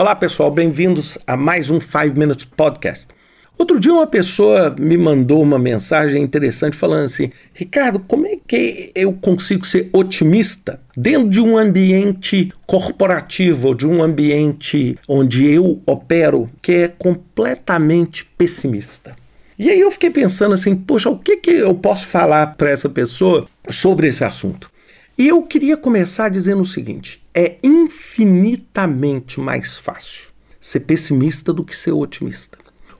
Olá pessoal, bem-vindos a mais um 5 Minutes Podcast. Outro dia uma pessoa me mandou uma mensagem interessante falando assim: Ricardo, como é que eu consigo ser otimista dentro de um ambiente corporativo, de um ambiente onde eu opero, que é completamente pessimista? E aí eu fiquei pensando assim: poxa, o que, que eu posso falar para essa pessoa sobre esse assunto? E eu queria começar dizendo o seguinte: é infinitamente mais fácil ser pessimista do que ser otimista.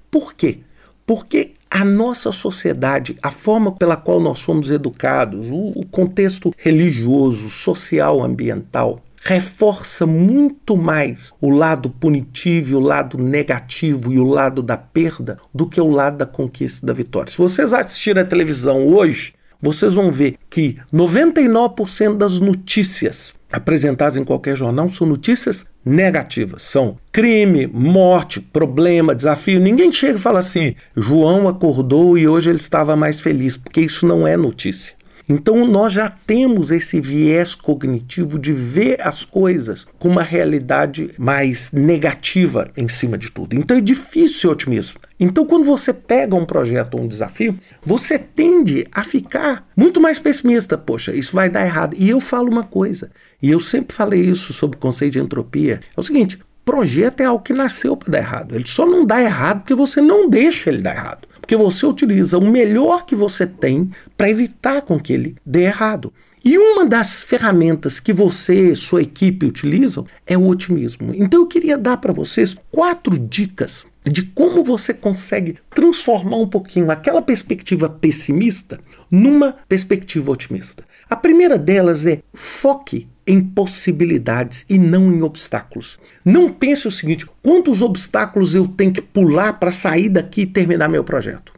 Por quê? Porque a nossa sociedade, a forma pela qual nós fomos educados, o, contexto religioso, social, ambiental, reforça muito mais o lado punitivo, o lado negativo e o lado da perda do que o lado da conquista da vitória. Se vocês assistirem a televisão hoje, vocês vão ver que 99% das notícias apresentadas em qualquer jornal são notícias negativas. São crime, morte, problema, desafio. Ninguém chega e fala assim: João acordou e hoje ele estava mais feliz, porque isso não é notícia. Então nós já temos esse viés cognitivo de ver as coisas com uma realidade mais negativa em cima de tudo. Então é difícil ser otimismo. Então quando você pega um projeto ou um desafio, você tende a ficar muito mais pessimista. Poxa, isso vai dar errado. E eu falo uma coisa, e eu sempre falei isso sobre o conceito de entropia. É o seguinte, projeto é algo que nasceu para dar errado. Ele só não dá errado porque você não deixa ele dar errado porque você utiliza o melhor que você tem para evitar com que ele dê errado. E uma das ferramentas que você, sua equipe utilizam é o otimismo. Então eu queria dar para vocês quatro dicas de como você consegue transformar um pouquinho aquela perspectiva pessimista numa perspectiva otimista. A primeira delas é foque em possibilidades e não em obstáculos. Não pense o seguinte: quantos obstáculos eu tenho que pular para sair daqui e terminar meu projeto?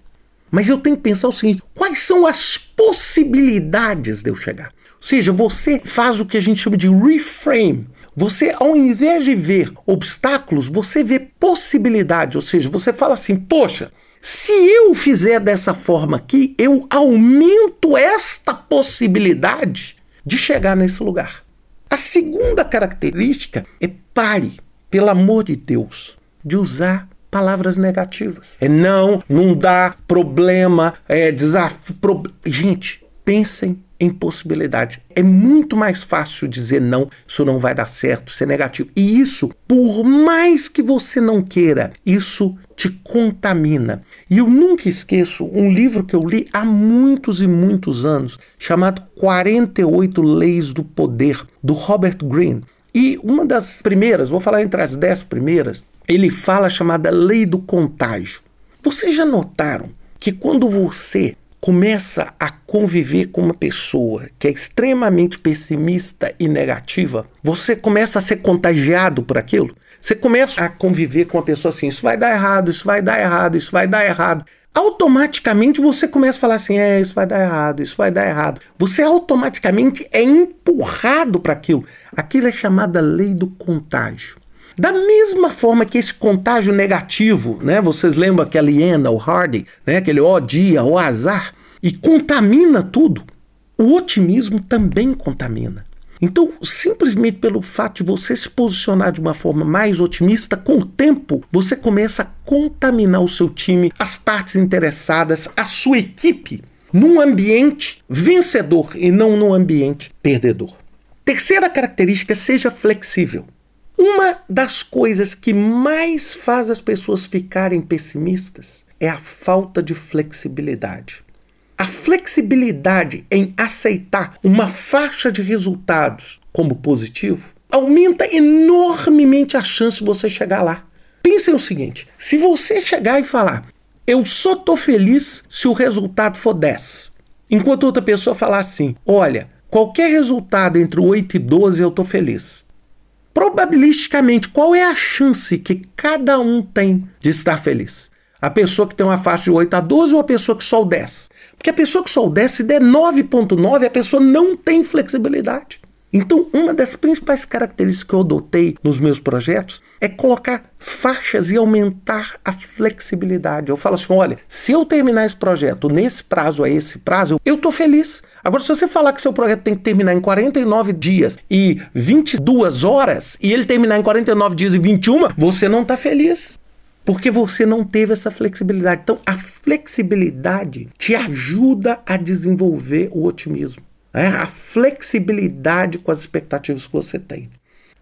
Mas eu tenho que pensar o seguinte: quais são as possibilidades de eu chegar? Ou seja, você faz o que a gente chama de reframe. Você, ao invés de ver obstáculos, você vê possibilidades. Ou seja, você fala assim: poxa, se eu fizer dessa forma aqui, eu aumento esta possibilidade de chegar nesse lugar. A segunda característica é pare, pelo amor de Deus, de usar palavras negativas. É não, não dá, problema, é desafio. Pro... Gente, pensem em possibilidades. É muito mais fácil dizer não, isso não vai dar certo, é negativo. E isso, por mais que você não queira, isso te contamina. E eu nunca esqueço um livro que eu li há muitos e muitos anos, chamado 48 Leis do Poder, do Robert Greene. E uma das primeiras, vou falar entre as dez primeiras, ele fala chamada Lei do Contágio. Vocês já notaram que quando você começa a conviver com uma pessoa que é extremamente pessimista e negativa, você começa a ser contagiado por aquilo. Você começa a conviver com uma pessoa assim: isso vai dar errado, isso vai dar errado, isso vai dar errado. Automaticamente você começa a falar assim: é, isso vai dar errado, isso vai dar errado. Você automaticamente é empurrado para aquilo. Aquilo é chamada lei do contágio. Da mesma forma que esse contágio negativo, né? Vocês lembram aquela hiena, o Hardy, né? Aquele ó dia, o azar, e contamina tudo. O otimismo também contamina. Então, simplesmente pelo fato de você se posicionar de uma forma mais otimista, com o tempo você começa a contaminar o seu time, as partes interessadas, a sua equipe, num ambiente vencedor e não num ambiente perdedor. Terceira característica, seja flexível. Uma das coisas que mais faz as pessoas ficarem pessimistas é a falta de flexibilidade. A flexibilidade em aceitar uma faixa de resultados como positivo aumenta enormemente a chance de você chegar lá. Pense no seguinte: se você chegar e falar, eu só estou feliz se o resultado for 10, enquanto outra pessoa falar assim, olha, qualquer resultado entre 8 e 12 eu estou feliz. Probabilisticamente, qual é a chance que cada um tem de estar feliz? A pessoa que tem uma faixa de 8 a 12 ou a pessoa que só o 10? Porque a pessoa que soubesse, se der 9.9, a pessoa não tem flexibilidade. Então, uma das principais características que eu adotei nos meus projetos é colocar faixas e aumentar a flexibilidade. Eu falo assim: olha, se eu terminar esse projeto nesse prazo a esse prazo, eu estou feliz. Agora, se você falar que seu projeto tem que terminar em 49 dias e 22 horas, e ele terminar em 49 dias e 21, você não está feliz. Porque você não teve essa flexibilidade. Então, a flexibilidade te ajuda a desenvolver o otimismo. Né? A flexibilidade com as expectativas que você tem.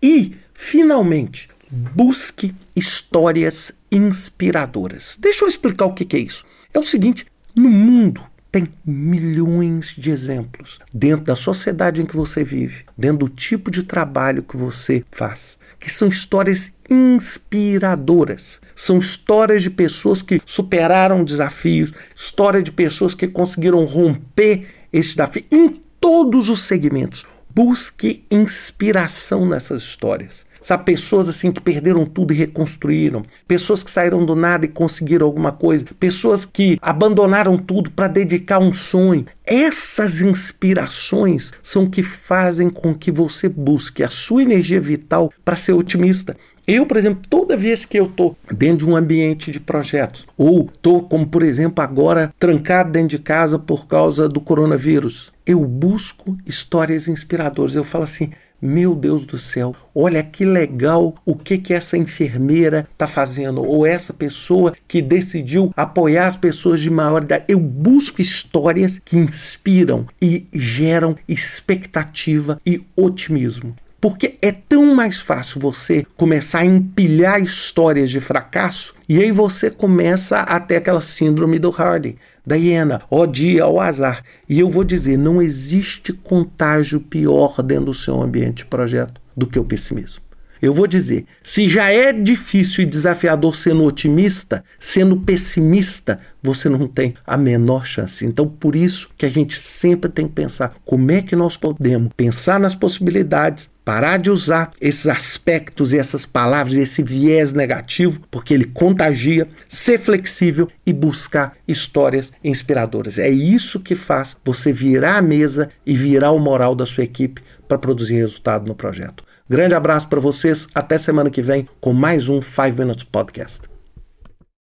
E, finalmente, busque histórias inspiradoras. Deixa eu explicar o que é isso. É o seguinte: no mundo tem milhões de exemplos dentro da sociedade em que você vive, dentro do tipo de trabalho que você faz, que são histórias inspiradoras. São histórias de pessoas que superaram desafios, história de pessoas que conseguiram romper esse desafio em todos os segmentos. Busque inspiração nessas histórias. Sabe, pessoas assim que perderam tudo e reconstruíram, pessoas que saíram do nada e conseguiram alguma coisa, pessoas que abandonaram tudo para dedicar um sonho. Essas inspirações são que fazem com que você busque a sua energia vital para ser otimista. Eu, por exemplo, toda vez que eu estou dentro de um ambiente de projetos, ou estou, como por exemplo, agora trancado dentro de casa por causa do coronavírus, eu busco histórias inspiradoras. Eu falo assim: meu Deus do céu, olha que legal o que que essa enfermeira está fazendo, ou essa pessoa que decidiu apoiar as pessoas de maior idade. Eu busco histórias que inspiram e geram expectativa e otimismo. Porque é tão mais fácil você começar a empilhar histórias de fracasso e aí você começa a ter aquela síndrome do Hardy, da hiena, ó dia, ó azar. E eu vou dizer, não existe contágio pior dentro do seu ambiente de projeto do que o pessimismo. Eu vou dizer, se já é difícil e desafiador sendo otimista, sendo pessimista, você não tem a menor chance. Então, por isso que a gente sempre tem que pensar como é que nós podemos pensar nas possibilidades, parar de usar esses aspectos e essas palavras, esse viés negativo, porque ele contagia, ser flexível e buscar histórias inspiradoras. É isso que faz você virar a mesa e virar o moral da sua equipe para produzir resultado no projeto. Grande abraço para vocês, até semana que vem com mais um 5 Minutes Podcast.